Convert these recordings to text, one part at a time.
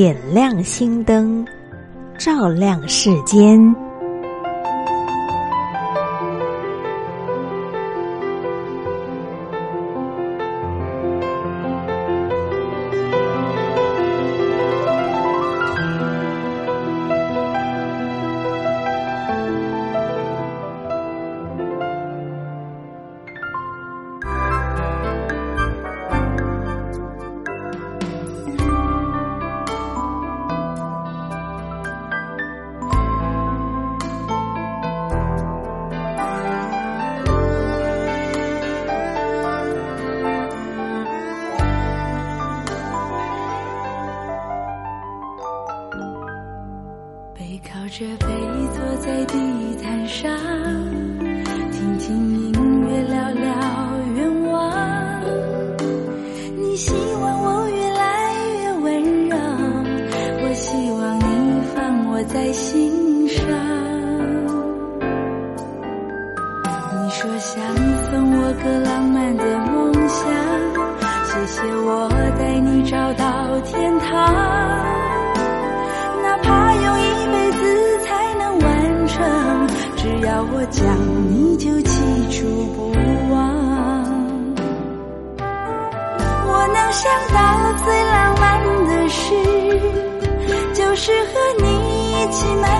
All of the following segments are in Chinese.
点亮心灯照亮世间。着被，坐在地毯上。你们。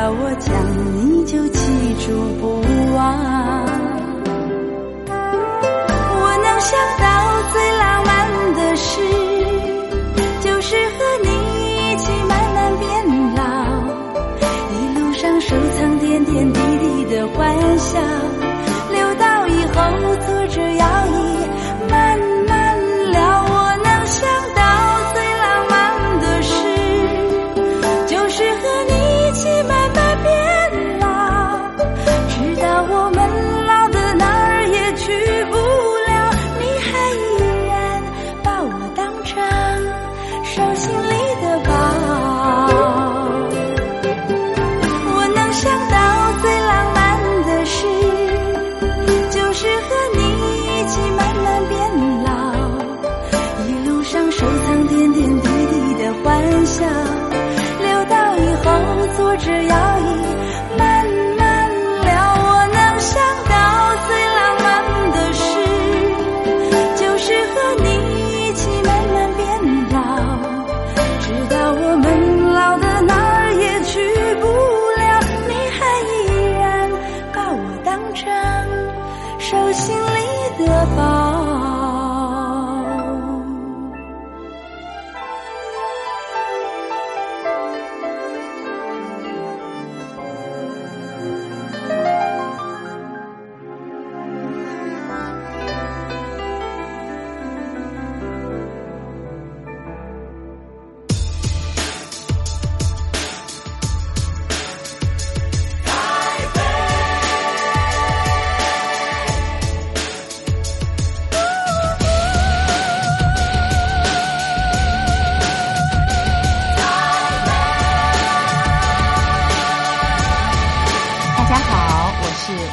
要我讲你就记住不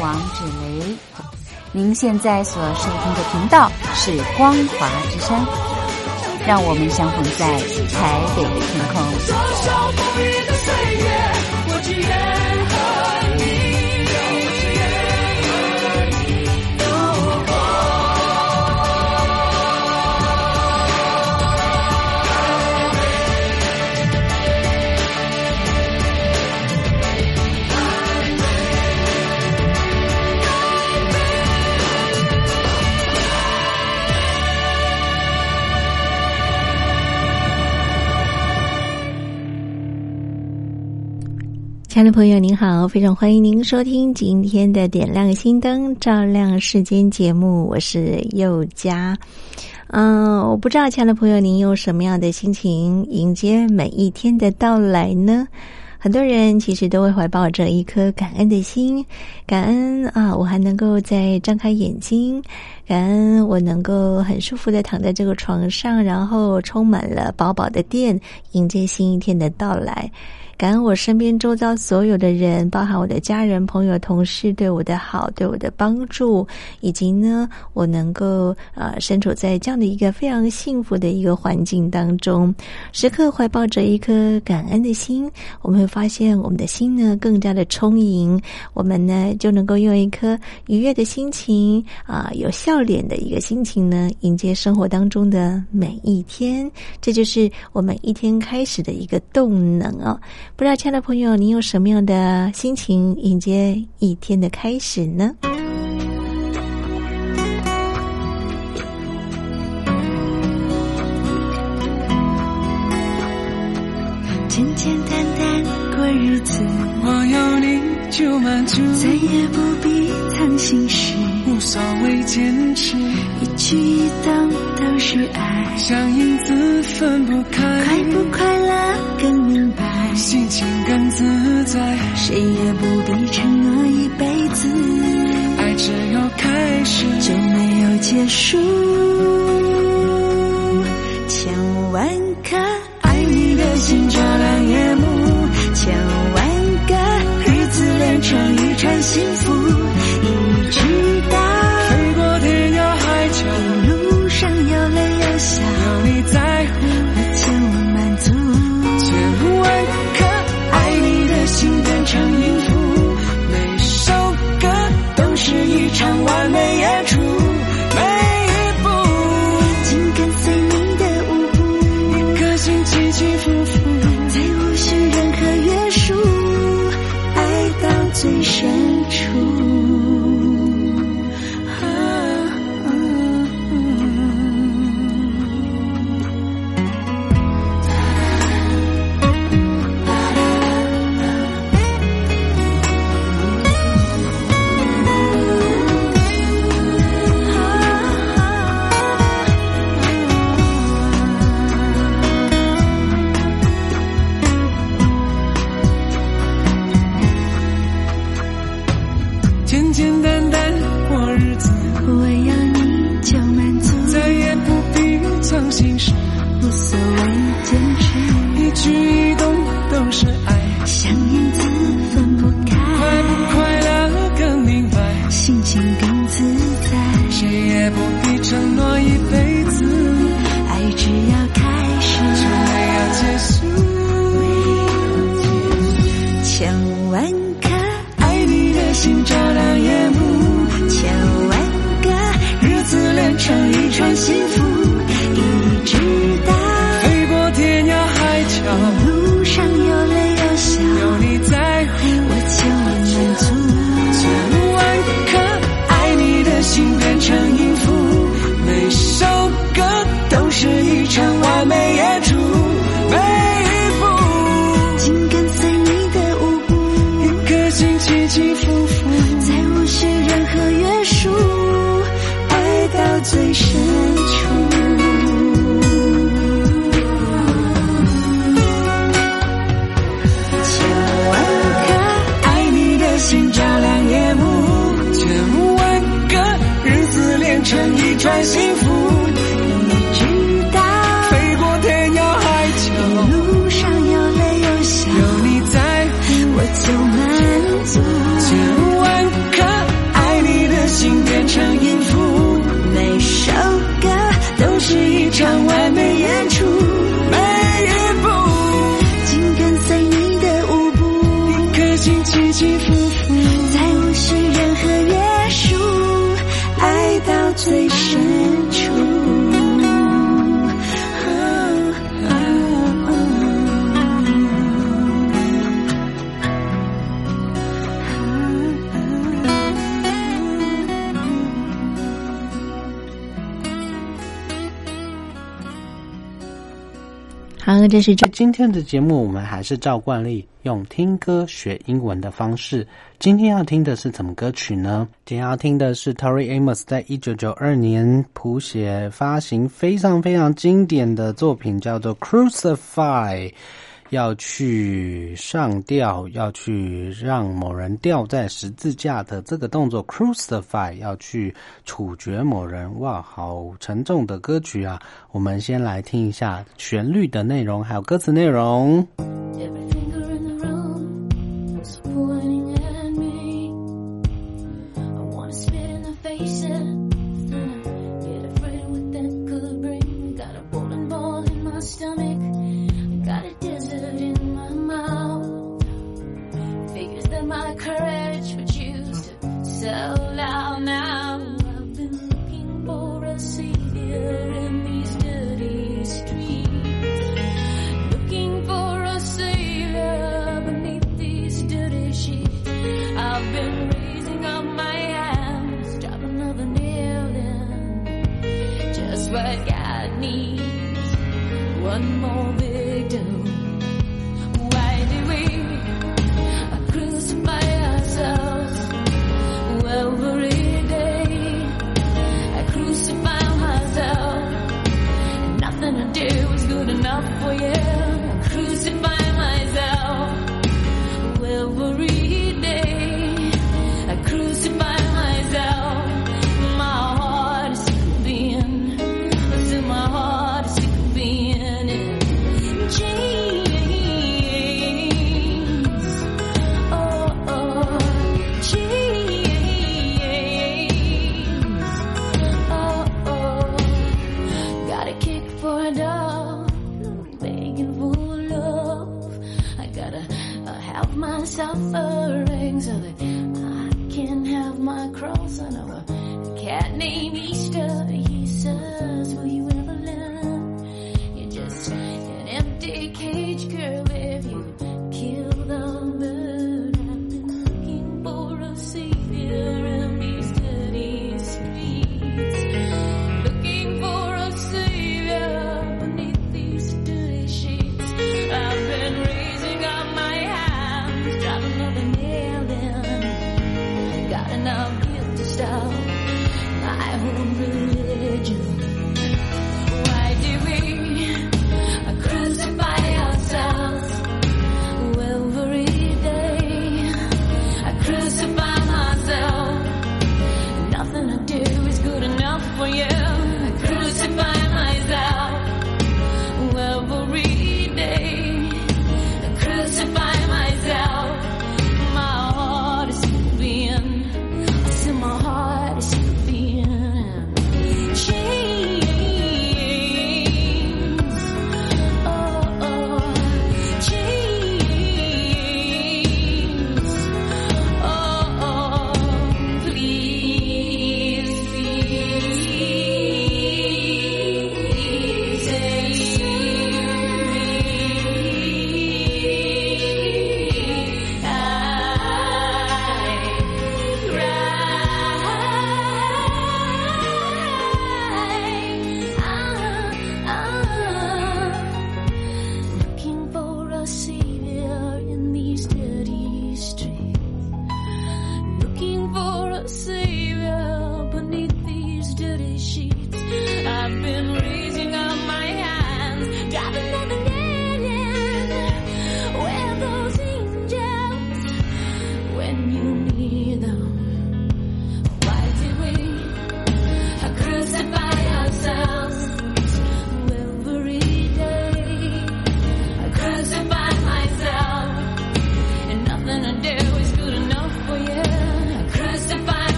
王志雷。您现在所收听的频道是光华之声，让我们相逢在台北的天空。亲爱的朋友，您好，非常欢迎您收听今天的《点亮心灯，照亮世间》节目，我是佑佳。嗯，我不知道，亲爱的朋友，您用什么样的心情迎接每一天的到来呢？很多人其实都会怀抱着一颗感恩的心，感恩啊，我还能够再张开眼睛，感恩我能够很舒服的躺在这个床上，然后充满了饱饱的电，迎接新一天的到来。感恩我身边周遭所有的人，包含我的家人、朋友、同事对我的好、对我的帮助，以及呢，我能够呃身处在这样的一个非常幸福的一个环境当中，时刻怀抱着一颗感恩的心，我们会发现我们的心呢更加的充盈，我们呢就能够用一颗愉悦的心情啊，有笑脸的一个心情呢，迎接生活当中的每一天，这就是我们一天开始的一个动能哦。不知道，亲爱的朋友，你有什么样的心情迎接一天的开始呢？简简单单过日子，我有你就满足，再也不必藏心事，无所谓坚持，一举一动都是爱，像影子分不开，快不快。心情更自在，谁也不必承诺一辈子，爱只有开始就没有结束。最深。那这是这今天的节目我们还是照惯例用听歌学英文的方式。今天要听的是什么歌曲呢？今天要听的是 tori amos 在一九九二年谱写发行非常非常经典的作品叫做 crucify 要去上吊要去让某人吊在十字架的这个动作 crucify 要去处决某人。哇好沉重的歌曲啊我们先来听一下旋律的内容还有歌词内容。voyage.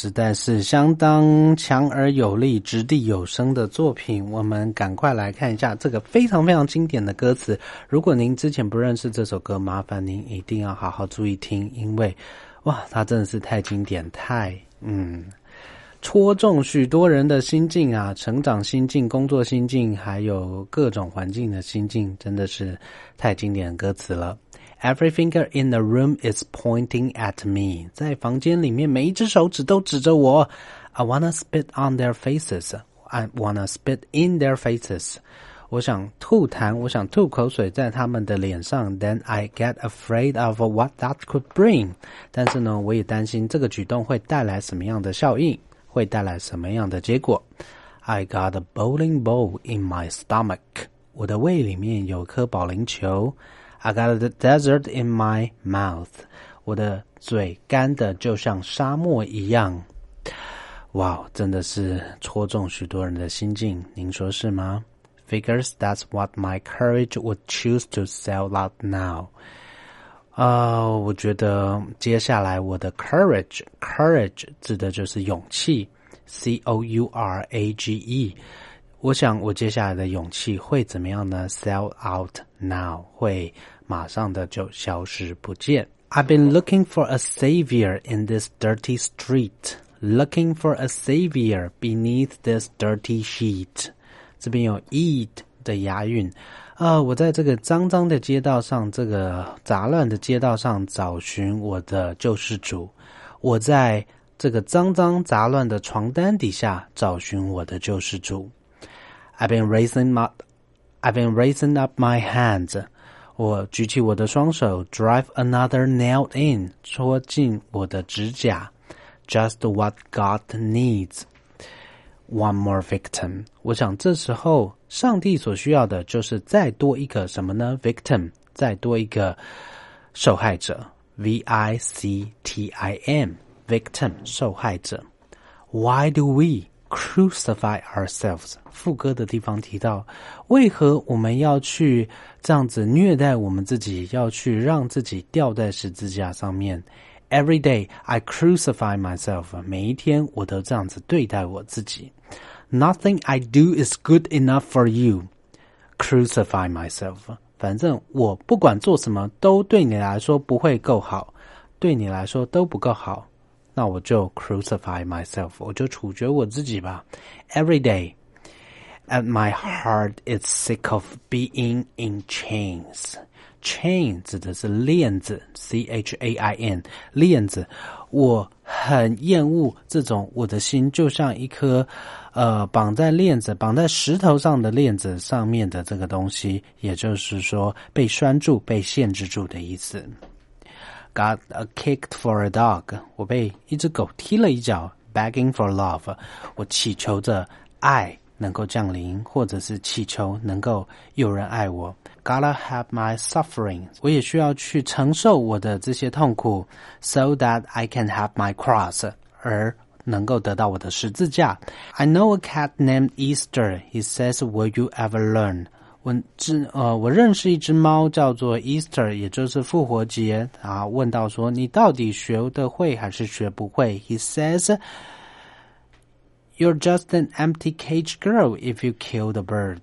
实在是相当强而有力、掷地有声的作品。我们赶快来看一下这个非常非常经典的歌词。如果您之前不认识这首歌，麻烦您一定要好好注意听，因为哇，它真的是太经典，太嗯。戳中许多人的心境啊，成长心境、工作心境，还有各种环境的心境，真的是太经典歌词了。Every finger in the room is pointing at me。在房间里面，每一只手指都指着我。I wanna spit on their faces. I wanna spit in their faces. 我想吐痰，我想吐口水在他们的脸上。Then I get afraid of what that could bring。但是呢，我也担心这个举动会带来什么样的效应，会带来什么样的结果。I got a bowling ball in my stomach。我的胃里面有颗保龄球。 I got the desert in my mouth。我的嘴干的就像沙漠一样。哇，真的是戳中许多人的心境，您说是吗？Figures that's what my courage would choose to sell out now。啊、我觉得接下来我的 courage，courage 指的就是勇气，C O U R A G E。 我想我接下来的勇气会怎么样呢？Sell out now 会马上的就消失不见。I've been looking for a savior in this dirty street, looking for a savior beneath this dirty sheet。这边有 eat 的押韵。啊，我在这个脏脏的街道上，这个杂乱的街道上找寻我的救世主。我在这个脏脏杂乱的床单底下找寻我的救世主。I've been raising my, I've been raising up my hands. 我举起我的双手，drive another nail in，戳进我的指甲。Just what God needs. One more victim. 我想这时候上帝所需要的就是再多一个什么呢？Victim，再多一个受害者。V I C T I M，victim，受害者。Why do we crucify ourselves？副歌的地方提到，为何我们要去这样子虐待我们自己，要去让自己吊在十字架上面？Every day I crucify myself。每一天我都这样子对待我自己。Nothing I do is good enough for you. Crucify myself。反正我不管做什么都对你来说不会够好，对你来说都不够好， 那我就 crucify myself，我就处决我自己吧。Every day, and my heart is sick of being in chains. Chain 指的是链子，C H A I N 链子。我很厌恶这种，我的心就像一颗呃绑在链子、绑在石头上的链子上面的这个东西，也就是说被拴住、被限制住的意思。Got a kicked for a dog，我被一只狗踢了一脚。Begging for love，我祈求着爱能够降临，或者是祈求能够有人爱我。Gotta have my suffering，我也需要去承受我的这些痛苦，so that I can have my cross，而能够得到我的十字架。I know a cat named Easter. He says, "Will you ever learn?" 我知呃，我认识一只猫叫做 Easter，也就是复活节啊。问到说你到底学得会还是学不会？He says, "You're just an empty cage girl if you kill the bird."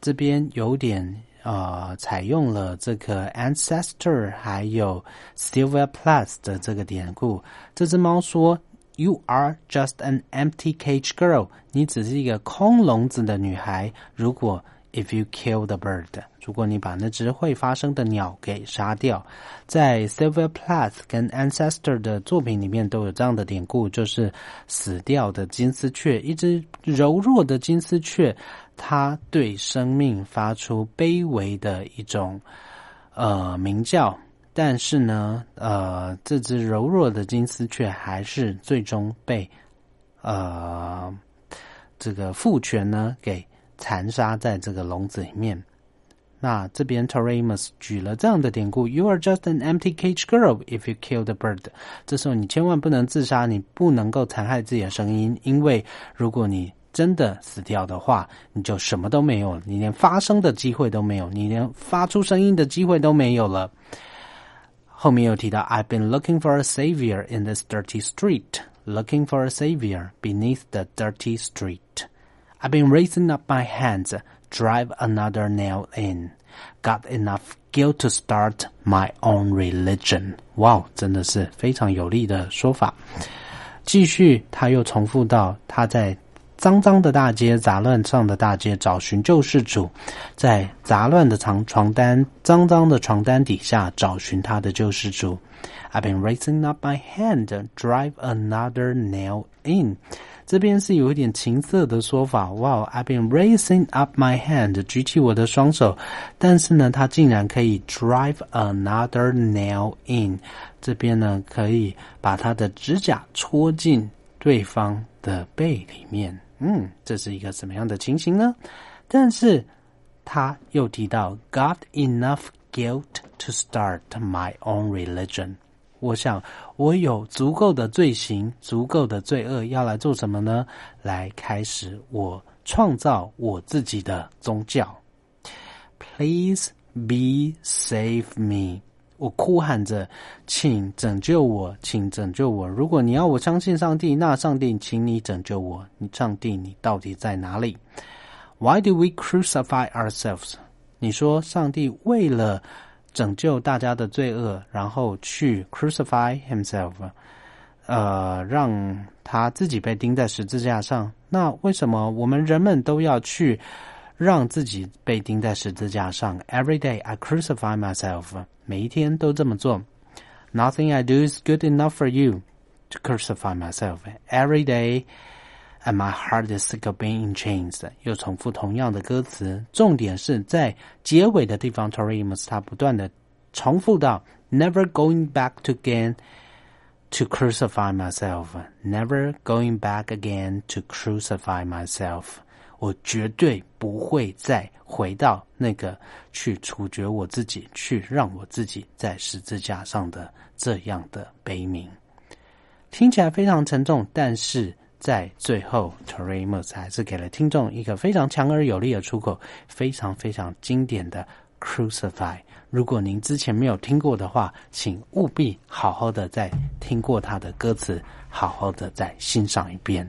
这边有点呃，采用了这个 ancestor 还有 Silver Plus 的这个典故。这只猫说：“You are just an empty cage girl。”你只是一个空笼子的女孩。如果 If you kill the bird，如果你把那只会发声的鸟给杀掉，在 Silver Plath 跟 Ancestor 的作品里面都有这样的典故，就是死掉的金丝雀，一只柔弱的金丝雀，它对生命发出卑微的一种呃鸣叫，但是呢，呃，这只柔弱的金丝雀还是最终被呃这个父权呢给残杀在这个笼子里面。那这边 Toramus 举了这样的典故：You are just an empty cage girl if you kill the bird。这时候你千万不能自杀，你不能够残害自己的声音，因为如果你真的死掉的话，你就什么都没有了，你连发声的机会都没有，你连发出声音的机会都没有了。后面又提到，I've been looking for a savior in this dirty street, looking for a savior beneath the dirty street. I've been raising up my hands, drive another nail in. Got enough guilt to start my own religion. Wow，，真的是非常有力的说法。继续，他又重复到他在脏脏的大街、杂乱上的大街找寻救世主，在杂乱的床床单、脏脏的床单底下找寻他的救世主。I've been raising up my hand, drive another nail in. 这边是有一点情色的说法。哇、，I've been raising up my hand，举起我的双手，但是呢，他竟然可以 drive another nail in。这边呢，可以把他的指甲戳进对方的背里面。嗯，这是一个什么样的情形呢？但是他又提到 got enough guilt to start my own religion。我想，我有足够的罪行，足够的罪恶，要来做什么呢？来开始我创造我自己的宗教。Please be save me！我哭喊着，请拯救我，请拯救我！如果你要我相信上帝，那上帝，请你拯救我！你上帝，你到底在哪里？Why do we crucify ourselves？你说，上帝为了拯救大家的罪恶，然后去 crucify himself，呃，让他自己被钉在十字架上。那为什么我们人们都要去让自己被钉在十字架上？Every day I crucify myself，每一天都这么做。Nothing I do is good enough for you to crucify myself. Every day. And my heart is sick of being in chains。又重复同样的歌词，重点是在结尾的地方。Torimus 他不断的重复到 “Never going back again to crucify myself. Never going back again to crucify myself。我绝对不会再回到那个去处决我自己，去让我自己在十字架上的这样的悲鸣。听起来非常沉重，但是。在最后 t o r e m o s 还是给了听众一个非常强而有力的出口，非常非常经典的 Crucify。如果您之前没有听过的话，请务必好好的再听过他的歌词，好好的再欣赏一遍。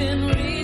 been real.